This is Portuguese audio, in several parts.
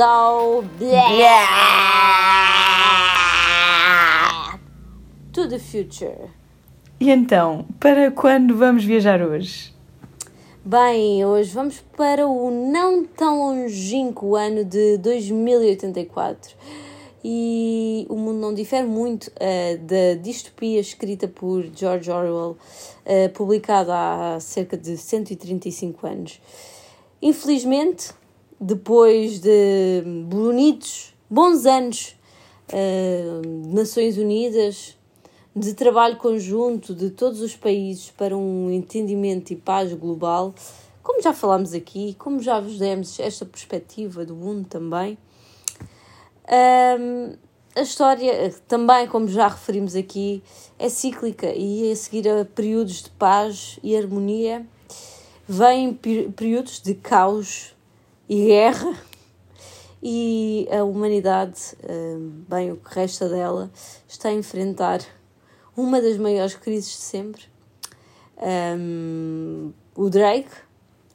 ao To the future. E então, para quando vamos viajar hoje? Bem, hoje vamos para o não tão longínquo ano de 2084 e o mundo não difere muito uh, da distopia escrita por George Orwell, uh, publicada há cerca de 135 anos. Infelizmente, depois de bonitos, bons anos uh, de Nações Unidas, de trabalho conjunto de todos os países para um entendimento e paz global, como já falámos aqui, como já vos demos esta perspectiva do mundo também, um, a história, também como já referimos aqui, é cíclica e a seguir a períodos de paz e harmonia vêm períodos de caos e guerra e a humanidade, bem o que resta dela, está a enfrentar uma das maiores crises de sempre. Um, o Drake,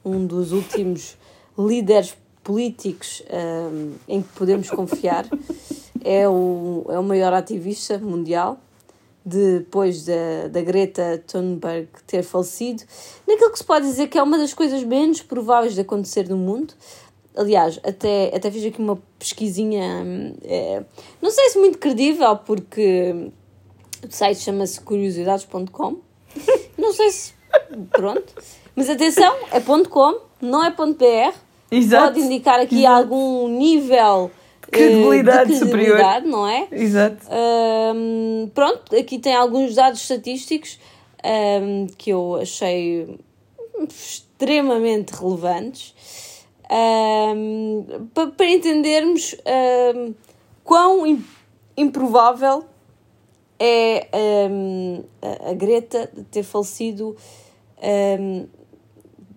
um dos últimos líderes políticos um, em que podemos confiar. É o, é o maior ativista mundial, depois da, da Greta Thunberg ter falecido, naquilo que se pode dizer que é uma das coisas menos prováveis de acontecer no mundo. Aliás, até, até fiz aqui uma pesquisinha, é, não sei se muito credível, porque o site chama-se curiosidades.com. Não sei se. Pronto. Mas atenção, é .com, não é .br. Exato. Pode indicar aqui Exato. algum nível credibilidade, uh, de credibilidade superior. não é? Exato. Um, pronto, aqui tem alguns dados estatísticos um, que eu achei extremamente relevantes um, para, entendermos quão improvável é a Greta ter falecido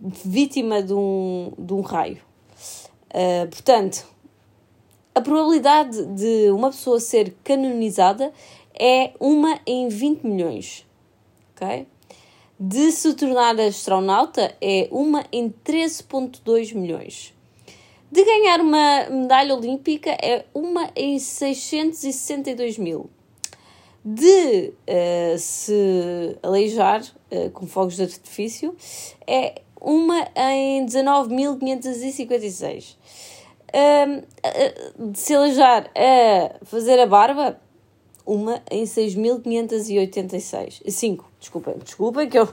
vítima de um, de um raio. Uh, portanto, a probabilidade de uma pessoa ser canonizada é uma em 20 milhões. ok? De se tornar astronauta é uma em 13,2 milhões. De ganhar uma medalha olímpica é uma em 662 mil. De uh, se aleijar uh, com fogos de artifício é uma em 19.556. Um, de se alejar a fazer a barba, uma em 6.586. 5, desculpem, desculpem que eu.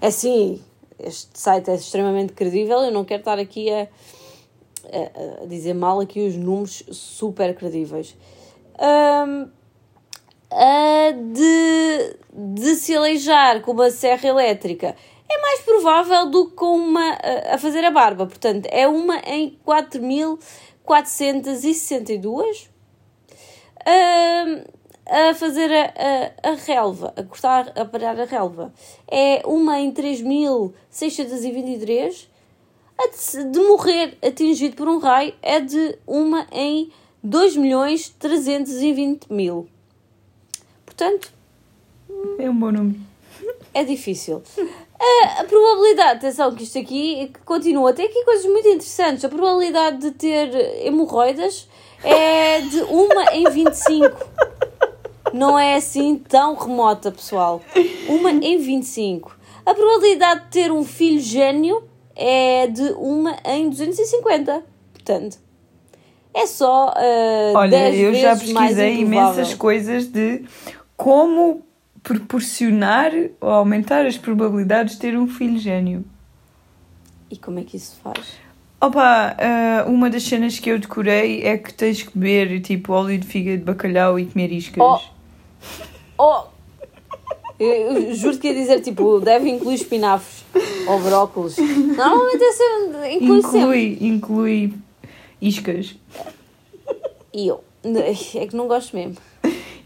É assim, este site é extremamente credível, eu não quero estar aqui a, a, a dizer mal aqui os números super credíveis. Um, de, de se aleijar com uma serra elétrica é mais provável do que com uma a fazer a barba. Portanto, é uma em 4.462. Uh, a fazer a, a, a, relva, a cortar, a parar a relva, é uma em 3.623. A de, de morrer atingido por um raio é de uma em 2.320.000. Portanto, é um bom número. É difícil. A, a, probabilidade, atenção, que isto aqui continua, tem aqui coisas muito interessantes. A probabilidade de ter hemorroidas é de 1 em 25. Não é assim tão remota, pessoal. 1 em 25. A probabilidade de ter um filho gênio é de 1 em 250. Portanto, é só uh, Olha, 10 eu já pesquisei imensas coisas de como proporcionar ou aumentar as probabilidades de ter um filho gênio. E como é que isso faz? Opa, uh, uma das cenas que eu decorei é que tens que beber tipo óleo de fígado de bacalhau e comer iscas. Oh! Oh. Eu, juro que ia dizer, tipo, deve incluir espinafres ou brócolis. Normalmente é sempre, inclui, inclui sempre. Inclui iscas. E eu, é que não gosto mesmo.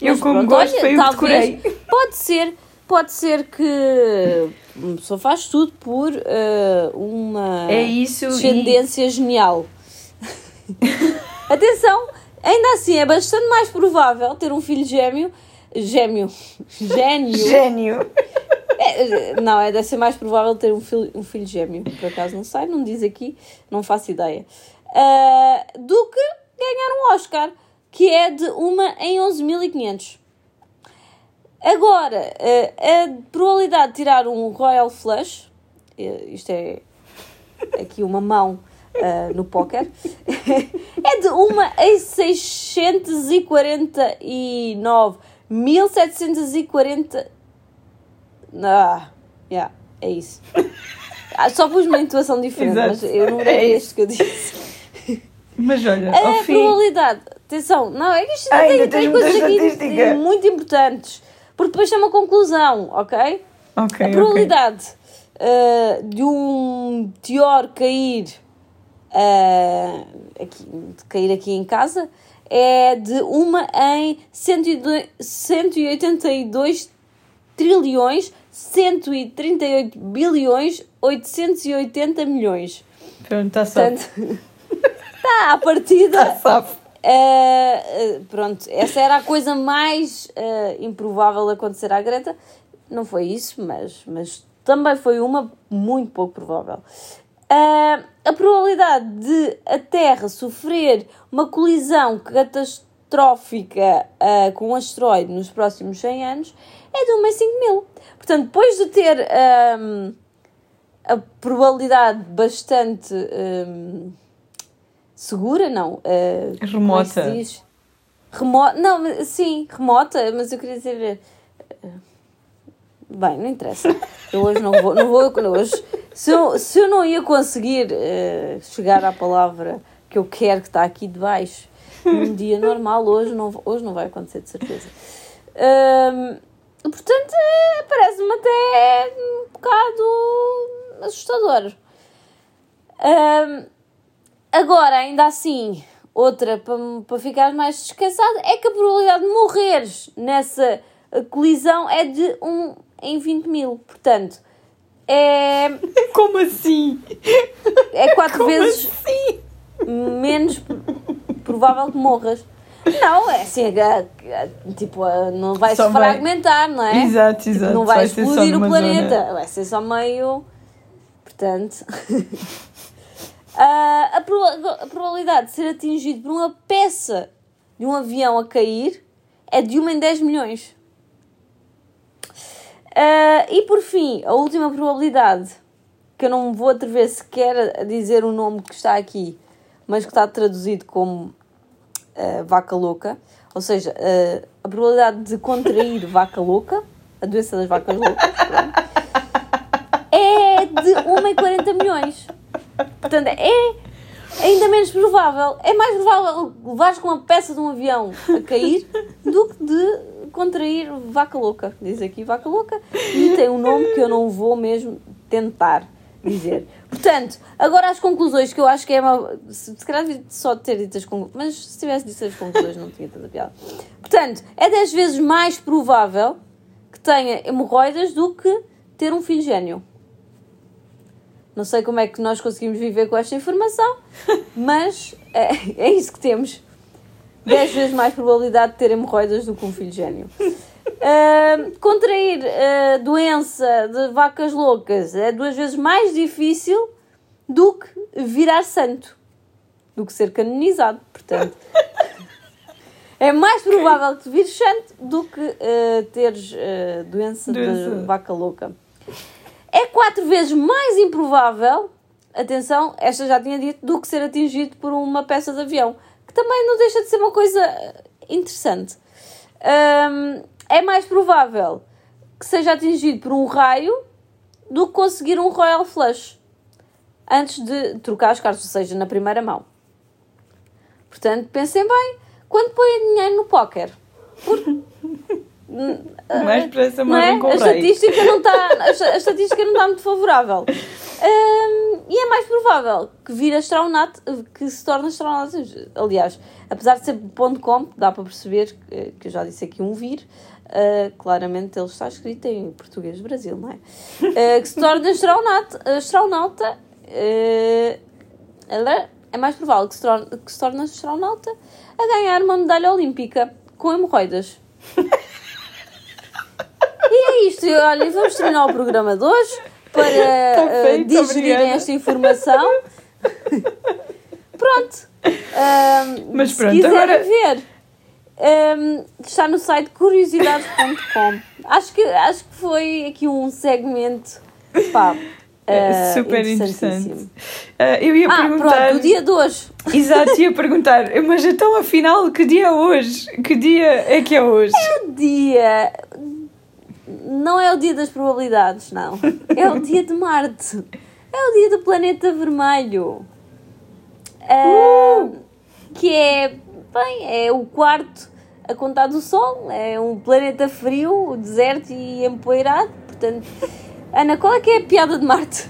Eu, como pronto, gosto, olha, foi o decorei. Pode ser, pode ser que uma pessoa faz tudo por uh, uma é isso descendência e... genial. Atenção, ainda assim é bastante mais provável ter um filho gêmeo. Gêmeo. Gênio. Gênio. É, não, é deve ser mais provável ter um filho, um filho gêmeo. Por acaso não sei, não diz aqui, não faço ideia. Uh, do que ganhar um Oscar, que é de uma em 11.500. Agora, eh, a probabilidade de tirar um Royal Flush, isto é aqui uma mão uh, no póquer, é de uma em 649 1740. Ah, yeah, é isso. Ah, só pus uma intuação diferente, Exato. mas eu não era É este que eu disse. Mas olha, A ao fim. probabilidade, atenção, não, é que isto tem, ainda tem tens coisas aqui estatística. muito importantes, porque depois tem uma conclusão, ok? A probabilidade uh, de um teor cair, uh, aqui, de cair aqui em casa é de uma em 102 182 trilhões 138 bilhões 880 milhões. Pronto, está só. Portanto, está à partida. Está safo. Uh, uh, pronto, essa era a coisa mais uh, improvável acontecer à Greta. Não foi isso, mas, mas também foi uma muito pouco provável. Uh, a probabilidade de a Terra sofrer uma colisão catastrófica uh, com um asteroide nos próximos 100 anos é de 1 em 5 mil. Portanto, depois de ter um, a probabilidade bastante um, segura, não. Uh, é Remota. Remota. Não, sim, remota, mas eu queria dizer. Bem, não interessa. Eu hoje não vou. Não vou hoje, se, eu, se eu não ia conseguir uh, chegar à palavra que eu quero que está aqui debaixo num dia normal, hoje não, hoje não vai acontecer, de certeza. Ahm, portanto, eh, parece-me até um bocado assustador. Ahm, agora, ainda assim, outra para, para ficar mais descansado é que a probabilidade de morreres nessa colisão é de 1 em 20 mil. Portanto, é, Como assim? é quatro Como vezes assim? menos provável que morras. Não, é assim, é- é- tipo, é, não vai se Só vai- fragmentar, não é? Exato, Tipo, exato. não vai, só explodir o planeta, zona- vai ser só meio. Portanto. Ah, a, proba- a probabilidade de ser atingido por uma peça de um avião a cair é de 1 em 10 milhões. Ah, e por fim, a última probabilidade, que eu não vou atrever sequer a dizer o nome que está aqui, mas que está traduzido como ah, vaca louca, ou seja, ah, a probabilidade de contrair vaca louca, a doença das vacas loucas, pronto, é de 1 em 40 milhões. Portanto, é ainda menos provável. É mais provável levares com uma peça de um avião a cair do que de contrair vaca louca. Diz aqui vaca louca e tem um nome que eu não vou mesmo tentar dizer. Portanto, agora as conclusões que eu acho que é uma. Se, se calhar só ter dito as conclusões, mas se tivesse dito as conclusões não tinha tanta piada. Portanto, é 10 vezes mais provável que tenha hemorroidas do que ter um filho gênio. Não sei como é que nós conseguimos viver com esta informação, mas é, é isso que temos. 10 vezes mais probabilidade de ter hemorroidas do que um filho gênio. Ahm, contrair a doença de vacas loucas é duas vezes mais difícil do que virar santo, do que ser canonizado. Portanto, é mais provável que vires santo do que ah, teres ah, doença, Doença. de vaca louca. É quatro vezes mais improvável, atenção, esta já tinha dito, do que ser atingido por uma peça de avião, que também não deixa de ser uma coisa eh, interessante. Hum, é mais provável que seja atingido por um raio do que conseguir um Royal Flush antes de trocar as cartas, ou seja, na primeira mão. Portanto, pensem bem quando põem dinheiro no póquer. Mais depressa Não é? morrem com a, o rei. estatística não está, a esta- a estatística não está muito favorável. Hum, e é mais provável que vir astronauta, que se torne astronauta. Aliás, apesar de ser ponto .com, dá para perceber que, que eu já disse aqui um vir, uh, claramente ele está escrito em português Brasil, não é? Uh, que se torne astronauta, astronauta uh, ela- é mais provável que se, torne, que se torne astronauta a ganhar uma medalha olímpica com hemorroidas. E é isto, olha, vamos terminar o programa de hoje para Tá eh, feito, digerirem obrigada. esta informação. Pronto. Um, Mas se pronto, quiserem agora- ver, um, está no site curiosidades.com. acho, que, acho que foi aqui um segmento pá, É uh, super interessante. Ah, eu ia Ah, perguntar. pronto, o dia de hoje. Exato, ia perguntar, mas então afinal, que dia é hoje? Que dia é que é hoje? O dia. Não é o dia das probabilidades, não. É o dia de Marte. É o dia do planeta vermelho. Ah, Que é. Bem, é o quarto a contar do Sol. É um planeta frio, deserto e empoeirado. Portanto, Ana, qual é que é a piada de Marte?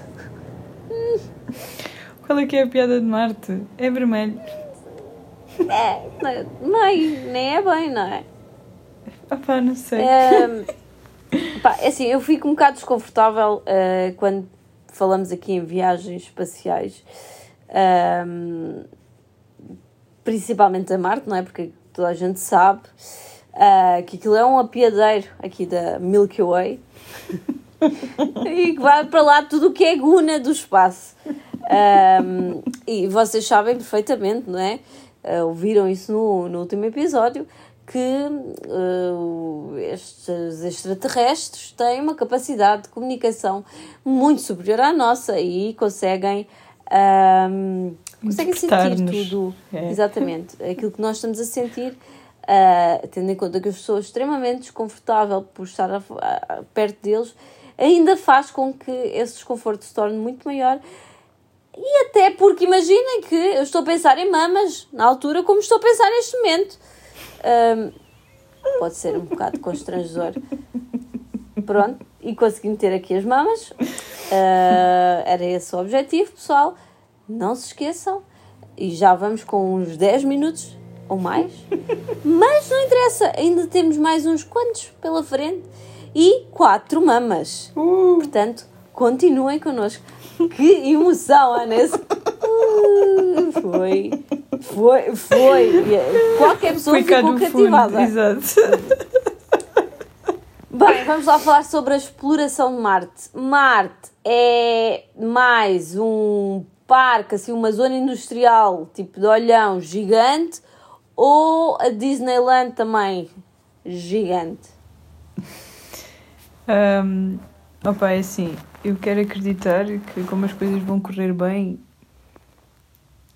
Qual é que é a piada de Marte? É vermelho. É, nem, nem é bem, não é? Opá, não sei. Ahm, pá, é assim, eu fico um bocado desconfortável ah, quando falamos aqui em viagens espaciais, Ahm, principalmente a Marte, não é? Porque toda a gente sabe ah, que aquilo é um apiadeiro aqui da Milky Way e que vai para lá tudo o que é guna do espaço. Ahm, e vocês sabem perfeitamente, não é? Ah, ouviram isso no, no último episódio que ah, estes extraterrestres têm uma capacidade de comunicação muito superior à nossa e conseguem, ahm, conseguem sentir tudo. É. Exatamente. Aquilo que nós estamos a sentir, ah, tendo em conta que eu estou extremamente desconfortável por estar a- a- perto deles, ainda faz com que esse desconforto se torne muito maior. E até porque imaginem que eu estou a pensar em mamas na altura como estou a pensar neste momento. Ahm, pode ser um bocado constrangedor. Pronto, e consegui ter aqui as mamas. Ah, era esse o objetivo, pessoal. Não se esqueçam. E já vamos com uns 10 minutos ou mais. Mas não interessa, ainda temos mais uns quantos pela frente. E quatro mamas. Uh, Portanto, continuem connosco. Que emoção, Ana! Esse- Uh, Foi. Foi. Foi. Qualquer pessoa foi cá ficou no fundo. cativada. Exato. Bem, vamos lá falar sobre a exploração de Marte. Marte é mais um parque, assim, uma zona industrial, tipo de olhão gigante, ou a Disneyland também gigante? Um, opa, é assim, eu quero acreditar que como as coisas vão correr bem,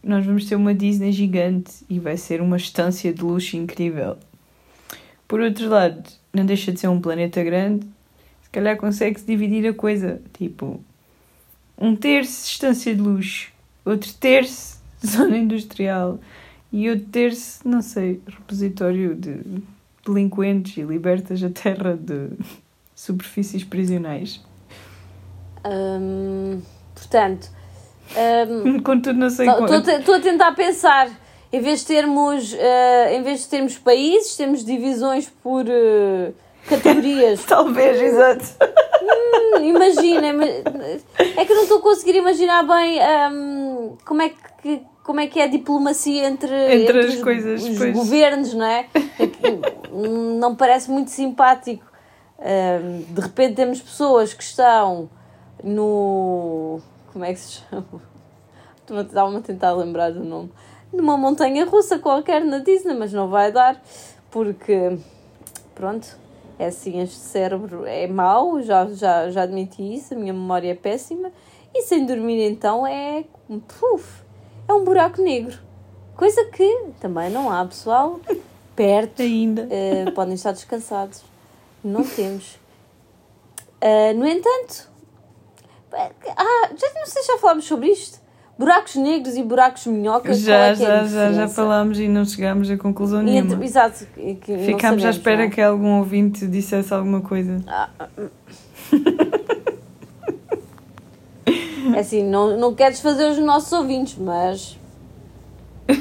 nós vamos ter uma Disney gigante e vai ser uma estância de luxo incrível. Por outro lado, não deixa de ser um planeta grande, se calhar consegue-se dividir a coisa, tipo, um terço estância de luxo, outro terço zona industrial e outro terço, não sei, repositório de delinquentes e libertas a terra de superfícies prisionais. Hum, portanto, hum, Contudo, não sei Estou a tentar pensar. Em vez de termos, eh, em vez de termos países, temos divisões por eh, categorias. Talvez, exato. Hum, Imagina, ima- é que eu não estou a conseguir imaginar bem hum, como, é que, como é que é a diplomacia entre, Entre as os, coisas, os pois. governos, não é? É hum, Não parece muito simpático. Hum, de repente temos pessoas que estão no. Como é que se chama? Estava-me a tentar lembrar do nome. Numa montanha russa qualquer na Disney, mas não vai dar, porque. Pronto, é assim, este cérebro é mau, já, já, já admiti isso, a minha memória é péssima. E sem dormir, então, é. Puf, é um buraco negro. Coisa que também não há, pessoal, perto. Ainda. Uh, podem estar descansados. Não temos. Uh, no entanto, ah, já não sei se já falámos sobre isto. Buracos negros e buracos minhocas. qual Já, é é já, já, já falámos e não chegámos a conclusão E nenhuma. entre- Exato. Ficámos à espera não é? que algum ouvinte dissesse alguma coisa. É assim, não, não queres fazer os nossos ouvintes, mas.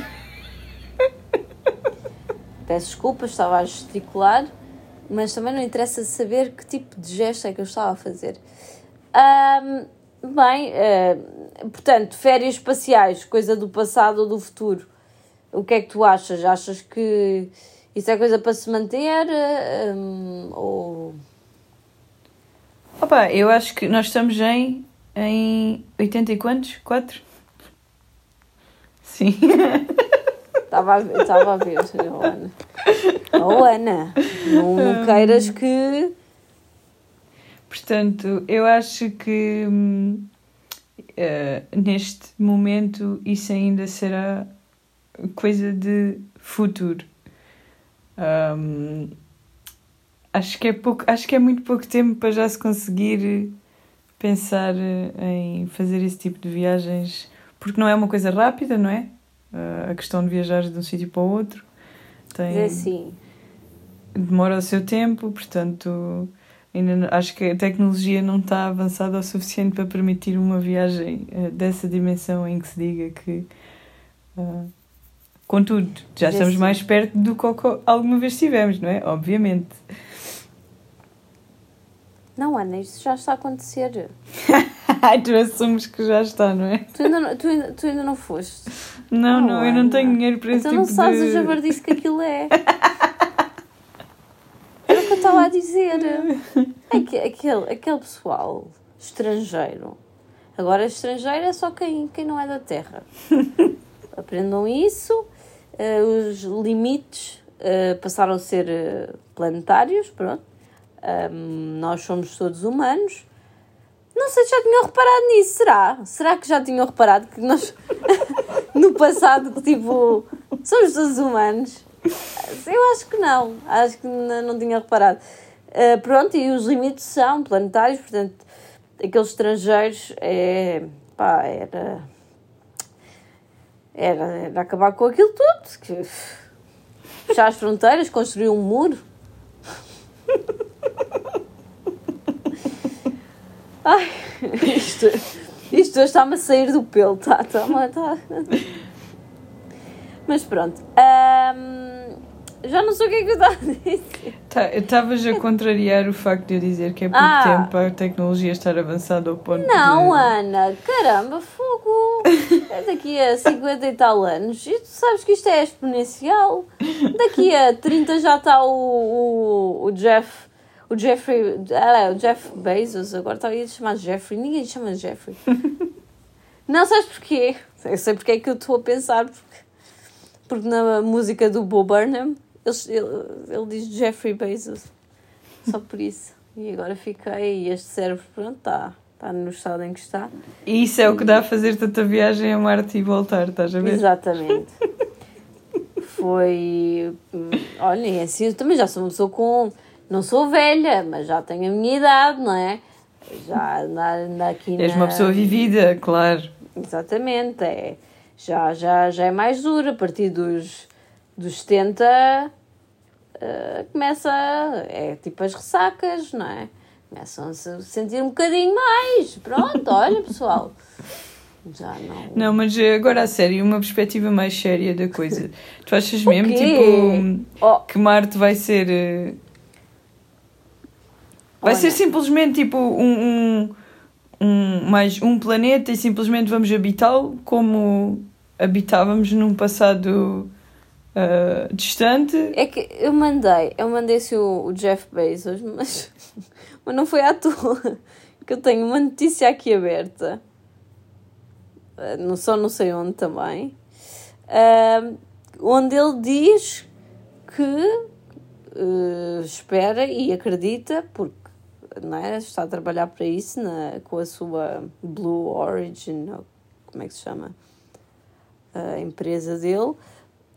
Peço desculpas, estava a gesticular, mas também não interessa saber que tipo de gesto é que eu estava a fazer. Ahm, bem, eh, portanto, férias espaciais, coisa do passado ou do futuro. O que é que tu achas? Achas que isso é coisa para se manter? hum, ou. Opa, eu acho que nós estamos em, em 80 e quantos? 4? Sim. Estava a ver, estava a ver, oh Ana. Oh Ana, não, não queiras que. Portanto, eu acho que hum, eh, neste momento isso ainda será coisa de futuro. Hum, acho que é pouco, acho que é muito pouco tempo para já se conseguir pensar em fazer esse tipo de viagens, porque não é uma coisa rápida, não é? Uh, a questão de viajar de um sítio para o outro tem É assim. demora o seu tempo, portanto ainda acho que a tecnologia não está avançada o suficiente para permitir uma viagem uh, dessa dimensão em que se diga que uh, contudo, já É estamos assim. mais perto do que alguma vez estivemos, não é? Obviamente. Não, Ana, isso já está a acontecer. Tu assumes que já está, não é? Tu ainda não, tu ainda, tu ainda não foste. Não, Oh, não, eu não tenho dinheiro para esse Então não tipo sabes de... o jabardice que aquilo é. Era o que eu estava a dizer. É que aquele, aquele pessoal estrangeiro. Agora, estrangeiro é só quem, quem não é da terra. Aprendam isso. eh, os limites eh, passaram a ser eh, planetários. Pronto. Ahm, nós somos todos humanos. Não sei se já tinham reparado nisso, será? Será que já tinham reparado que nós, no passado, que tipo, somos todos humanos? Eu acho que não, acho que não, não tinha reparado. Ah, pronto, e os limites são planetários, portanto, aqueles estrangeiros, é, pá, era, era, era acabar com aquilo tudo, que, fechar as fronteiras, construir um muro. Ai, isto, isto hoje está-me a sair do pelo, tá, tá, tá. Mas pronto, ahm, já não sei o que é que eu estava a dizer. Tá, eu estavas a contrariar o facto de eu dizer que é pouco Ah. tempo para a tecnologia estar avançada ao ponto Não, de... Ana, caramba, fogo! É daqui a 50 e tal anos. E tu sabes que isto é exponencial. Daqui a 30 já está o, o, o Jeff. O Jeffrey. Ah, o Jeff Bezos. Agora está a chamar Jeffrey. Ninguém lhe chama Jeffrey. Não sabes porquê? Eu sei porque é que eu estou a pensar. Porque, porque na música do Bo Burnham ele, ele, ele diz Jeffrey Bezos. Só por isso. E agora fiquei. E este cérebro, pronto, está está no estado em que está. E isso é o que dá a fazer tanta viagem a Marte e voltar, estás a ver? Exatamente. Foi. hum, Olhem, assim, eu também já sou uma pessoa com. Não sou velha, mas já tenho a minha idade, não é? Já andar, andar aqui És na- uma pessoa vivida, claro. Exatamente, é. Já, já, já é mais duro. A partir dos, dos 70 eh, começa. É tipo as ressacas, não é? Começam a se sentir um bocadinho mais. Pronto, olha pessoal. Já não. Não, mas agora a sério, uma perspectiva mais séria da coisa. Tu achas mesmo, tipo, Oh, que Marte vai ser... eh, Vai Olha. ser simplesmente, tipo, um, um, um- mais um planeta e simplesmente vamos habitá-lo como habitávamos num passado ah, distante? É que eu mandei, eu mandei se o, o Jeff Bezos, mas, mas não foi à toa. Que eu tenho uma notícia aqui aberta, eh, não só não sei onde também, ahm, onde ele diz que espera e acredita, porque não é, está a trabalhar para isso na, com a sua Blue Origin, como é que se chama? A empresa dele,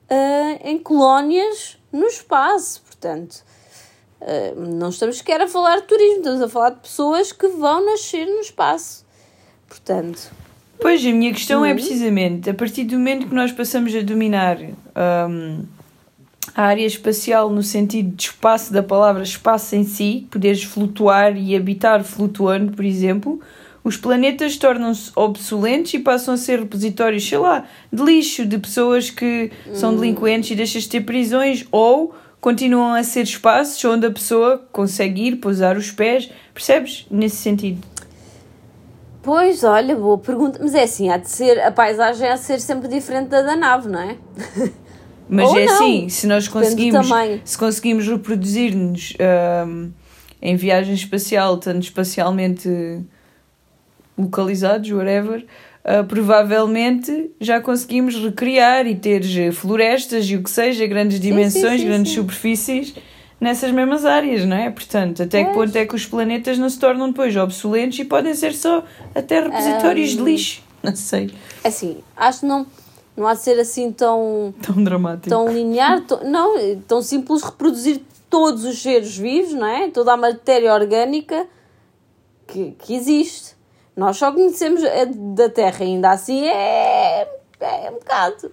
ah, em colónias no espaço. Portanto, ah, não estamos sequer a falar de turismo, estamos a falar de pessoas que vão nascer no espaço. Portanto, Pois, a minha questão é Uhum. precisamente, a partir do momento que nós passamos a dominar hum, a área espacial no sentido de espaço da palavra espaço em si, poderes flutuar e habitar flutuando, por exemplo, os planetas tornam-se obsoletos e passam a ser repositórios, sei lá, de lixo, de pessoas que são delinquentes e deixas de ter prisões, ou continuam a ser espaços onde a pessoa consegue ir, pousar os pés, percebes? Nesse sentido. pois, olha, boa pergunta. Mas é assim, há de ser, a paisagem há de ser sempre diferente da da nave, não é? Mas Ou é não. assim, se nós conseguimos, se conseguimos reproduzir-nos ahm, em viagem espacial, estando espacialmente localizados, whatever, uh, provavelmente já conseguimos recriar e ter florestas e o que seja, grandes dimensões, sim, sim, grandes superfícies nessas mesmas áreas, não é? Portanto, até que ponto é que os planetas não se tornam depois obsoletos e podem ser só até repositórios um, de lixo? Não sei. Assim, acho que não, não há de ser assim tão. Tão dramático. Tão linear, tão, não, tão simples reproduzir todos os seres vivos, não é? Toda a matéria orgânica que, que existe. Nós só conhecemos da Terra, ainda assim é, é um bocado.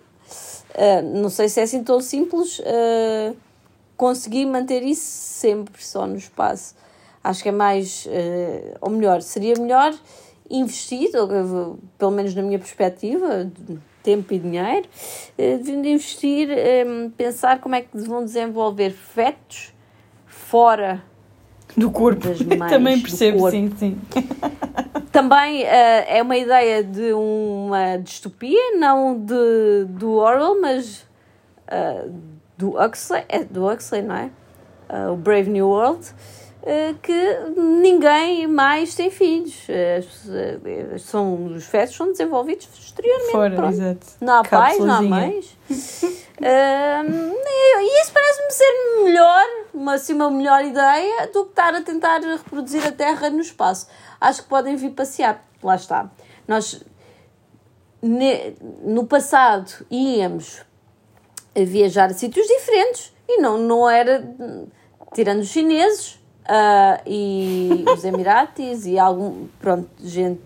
Uh, não sei se é assim tão simples uh, conseguir manter isso sempre só no espaço. Acho que é mais, uh, ou melhor, seria melhor investir, pelo menos na minha perspectiva, tempo e dinheiro, de investir, pensar como é que vão desenvolver fetos fora do corpo. Das mães, Também percebo, sim, sim. Também uh, é uma ideia de uma distopia, não de, do Orwell, mas uh, do Huxley, é do Huxley, não é? Uh, o Brave New World, que ninguém mais tem filhos. são, os fetos são desenvolvidos exteriormente. Fora, exato. Não há pais, não há mães. e isso parece-me ser melhor, uma, assim, uma melhor ideia do que estar a tentar reproduzir a Terra no espaço. Acho que podem vir passear. Lá está. Nós, no passado, íamos a viajar a sítios diferentes e não, não era, tirando os chineses, Uh, e os Emiratis e algum, pronto, gente,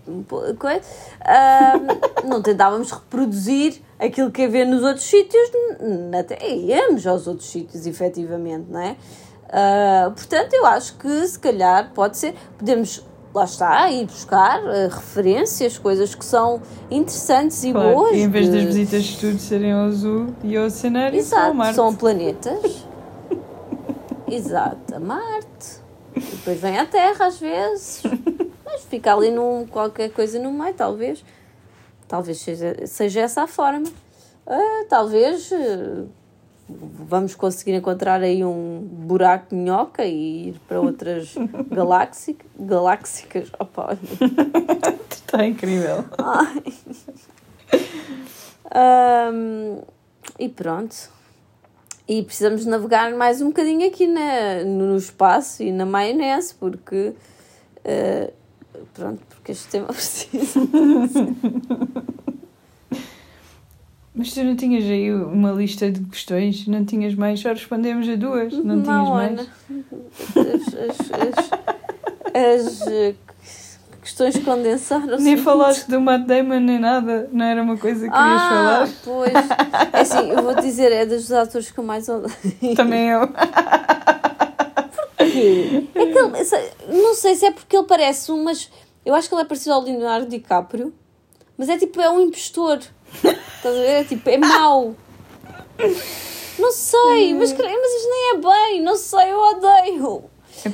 coisa, uh, não tentávamos reproduzir aquilo que havia nos outros sítios, até íamos aos outros sítios, efetivamente, não é? Uh, portanto, eu acho que se calhar pode ser, podemos lá está, ir buscar uh, referências, coisas que são interessantes e claro, boas. E em vez de... das visitas de estudo serem ao azul e ao cenário, Exato, são, Marte. são planetas. Exato, a Marte. E depois vem a Terra às vezes. Mas fica ali num, qualquer coisa no meio, talvez. Talvez seja, seja essa a forma. Uh, talvez uh, vamos conseguir encontrar aí um buraco de minhoca e ir para outras galáxicas. galáxicas. Opa, Está incrível. Um, e pronto. E precisamos navegar mais um bocadinho aqui na, no espaço e na maionese, porque. Uh, pronto, porque este tema precisa. Mas tu não tinhas aí uma lista de questões? Não tinhas mais? Só respondemos a duas? Não, não tinhas mais? As, as, as, as questões condensaram-se. Nem falaste do Matt Damon nem nada, não era uma coisa que querias ah, falar? Pois, é assim, eu vou dizer, é dos atores que eu mais odeio. Também eu. É que ele, não sei se é porque ele parece um, mas eu acho que ele é parecido ao Leonardo DiCaprio, mas é tipo, é um impostor. Estás a ver? É tipo, é mau. Não sei, mas, mas isto nem é bem, não sei, eu odeio.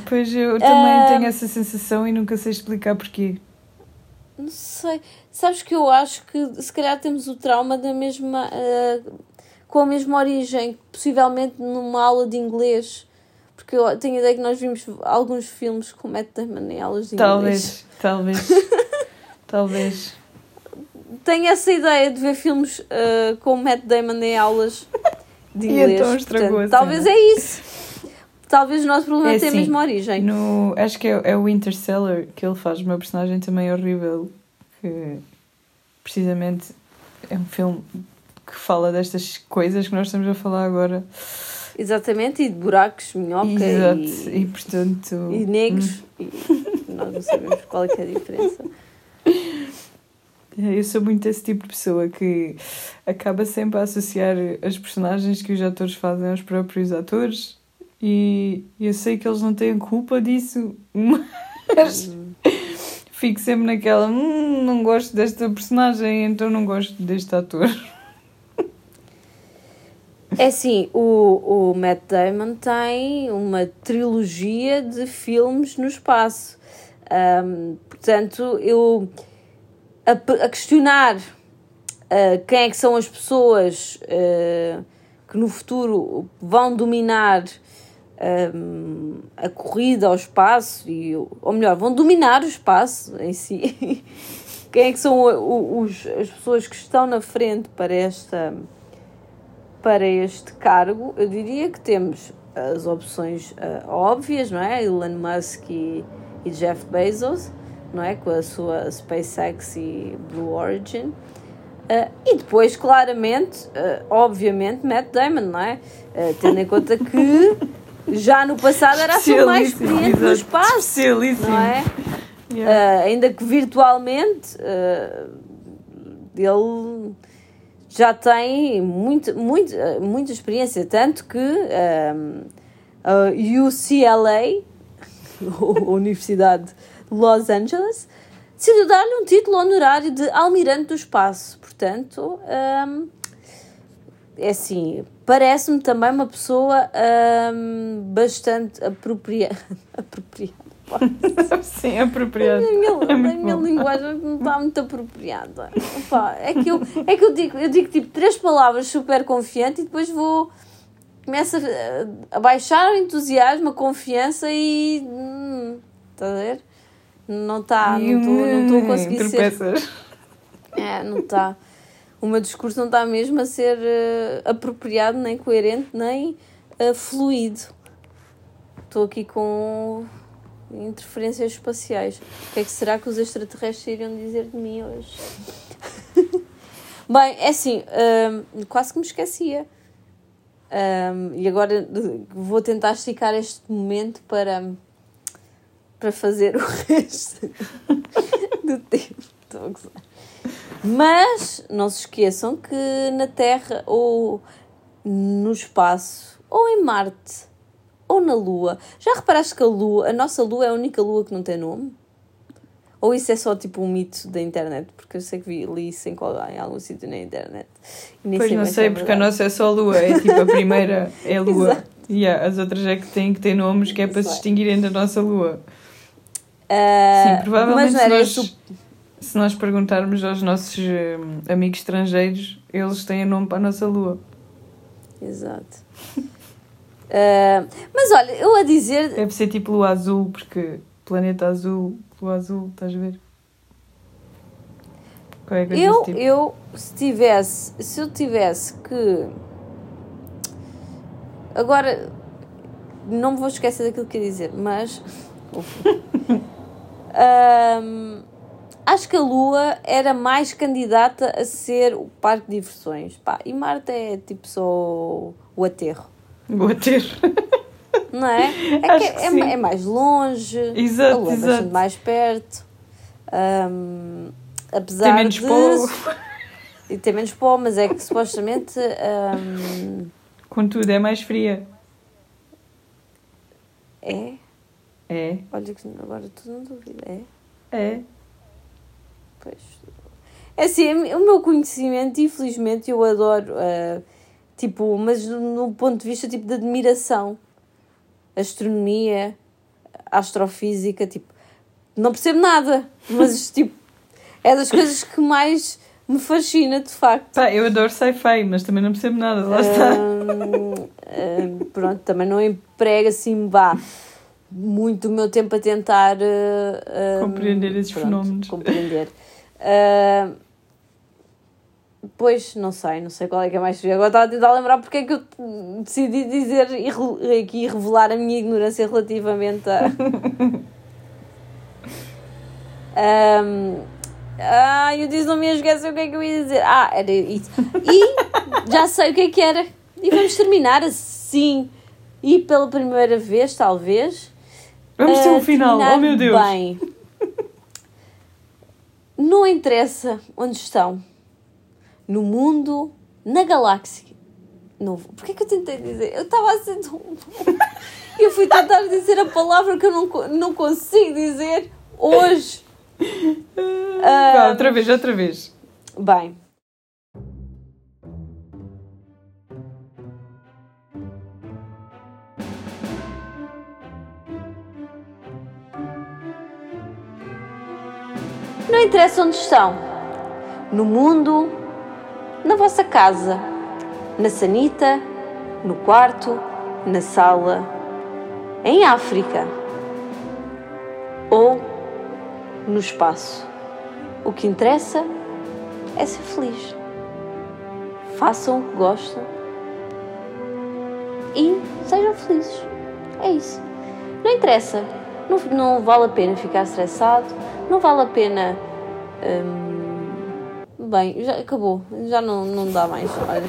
Pois eu também uh, tenho essa sensação e nunca sei explicar porquê. Não sei. Sabes que eu acho que se calhar temos o trauma da mesma. Uh, com a mesma origem, possivelmente numa aula de inglês. Porque eu tenho a ideia que nós vimos alguns filmes com Matt Damon em aulas de talvez, inglês. Talvez, talvez. Tenho essa ideia de ver filmes uh, com Matt Damon em aulas de inglês. E então estragou Talvez é isso. Talvez o nosso problema é, tenha a mesma origem. No, acho que é, é o Interstellar que ele faz, uma personagem também horrível, que precisamente é um filme que fala destas coisas que nós estamos a falar agora. Exatamente, e de buracos, minhoca Exato. e, e portanto. E negros. Hum. E nós não sabemos qual é, é a diferença. Eu sou muito esse tipo de pessoa que acaba sempre a associar as personagens que os atores fazem aos próprios atores e eu sei que eles não têm culpa disso, mas fico sempre naquela, hum, não gosto desta personagem, então não gosto deste ator. É assim, o, o Matt Damon tem uma trilogia de filmes no espaço. Um, portanto, eu a, a questionar uh, quem é que são as pessoas uh, que no futuro vão dominar um, a corrida ao espaço, e, ou melhor, vão dominar o espaço em si. quem é que são os, as pessoas que estão na frente para esta para este cargo, eu diria que temos as opções uh, óbvias, não é? Elon Musk e, e, Jeff Bezos, não é? Com a sua SpaceX e Blue Origin. Uh, e depois, claramente, uh, obviamente, Matt Damon, não é? tendo em conta que já no passado era a sua mais experiente no espaço, não é? Yeah. ainda que virtualmente, ele já tem muito, muito, muita experiência, tanto que um, a UCLA, a Universidade de Los Angeles, decidiu dar-lhe um título honorário de Almirante do Espaço. Portanto, um, é assim, parece-me também uma pessoa um, bastante apropriada. apropriada Sim, apropriado. A minha, é a minha linguagem não está muito apropriada. Opa, é que, eu, é que eu, digo, eu digo tipo três palavras super confiante e depois vou. Começa a, a baixar o entusiasmo, a confiança e. Hum, está a ver? Não está. Não estou a conseguir ser. É, não está. O meu discurso não está mesmo a ser uh, apropriado, nem coerente, nem uh, fluido. Estou aqui com interferências espaciais. O que é que será que os extraterrestres iriam dizer de mim hoje? Bem, é assim, um, quase que me esquecia. Um, e agora vou tentar esticar este momento para, para fazer o resto do tempo. Estou a gozar. Mas não se esqueçam que na Terra ou no espaço ou em Marte ou na Lua. Já reparaste que a Lua, a nossa Lua é a única Lua que não tem nome? Ou isso é só tipo um mito da internet? Porque eu sei que vi, li isso em, em algum sítio na internet. pois não sei, é porque a nossa é só Lua, é tipo a primeira é a Lua. Exato. e yeah, as outras é que têm que ter nomes que é para se distinguirem da nossa Lua. Uh, Sim, provavelmente se nós, se nós perguntarmos aos nossos hum, amigos estrangeiros, eles têm nome para a nossa Lua. Exato. Uh, mas olha, eu a dizer. Deve ser tipo lua azul, porque planeta azul, lua azul, estás a ver? Qual é que eu, tipo? eu, se tivesse, se eu tivesse que. Agora, não me vou esquecer daquilo que ia dizer, mas. um, acho que a Lua era mais candidata a ser o parque de diversões. Pá, e Marte é tipo só o aterro. Vou ter. Não é? É, que, que é, é, mais longe, exato, a lua é exato. bastante mais perto. Um, apesar tem menos de. Pó. E tem menos pó, mas é que supostamente. Um, Contudo, é mais fria. É? É. Olha que agora estou na dúvida. É? É. Pois. É assim, o meu conhecimento, infelizmente, eu adoro. Uh, Tipo, mas no ponto de vista tipo de admiração. Astronomia, astrofísica, tipo, não percebo nada, mas tipo, é das coisas que mais me fascina, de facto. Pá, eu adoro sci-fi, mas também não percebo nada, lá está. Um, pronto, também não emprego assim, vá, muito o meu tempo a tentar uh, compreender esses pronto, fenómenos. Compreender. Uh, Pois, não sei, não sei qual é que é mais Agora estava a tentar lembrar porque é que eu decidi dizer e aqui revelar a minha ignorância relativamente a. um, ah, eu disse, não me esqueci o que é que eu ia dizer. Ah, era isso. E já sei o que é que era. E vamos terminar assim. E pela primeira vez, talvez. Vamos ter um final, oh meu Deus! Bem. Não interessa onde estão no mundo, na galáxia. Não, porquê que eu tentei dizer? Eu estava a ser tão. eu fui tentar dizer a palavra que eu não, não consigo dizer hoje. Vá, outra vez, outra vez. Bem. Não interessa onde estão. No mundo, na vossa casa, na sanita, no quarto, na sala, em África ou no espaço. O que interessa é ser feliz. Façam o que gostam e sejam felizes. É isso. Não interessa. Não, não vale a pena ficar estressado. Não vale a pena. Hum, bem, já acabou. Já não, não dá mais. Olha.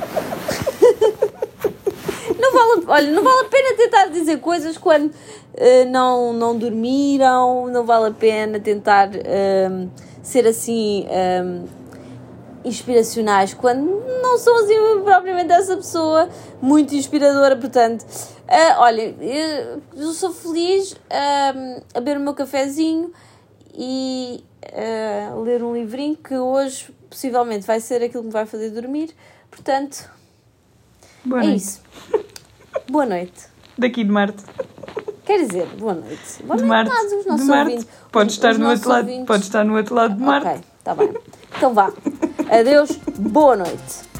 não vale, olha, não vale a pena tentar dizer coisas quando uh, não, não dormiram. Não vale a pena tentar um, ser assim. Um, inspiracionais quando não sou assim propriamente essa pessoa muito inspiradora. Portanto, uh, olha, eu sou feliz a beber o meu cafezinho e uh, ler um livrinho que hoje possivelmente vai ser aquilo que me vai fazer dormir. Portanto, boa é noite. isso. boa noite. Daqui de Marte. Quer dizer, boa noite. Boa de noite, Marte. os nossos de Marte. Ouvintes. Pode estar, no outro lado, pode estar no outro lado de Marte. Ok, está bem. Então vá. Adeus, boa noite.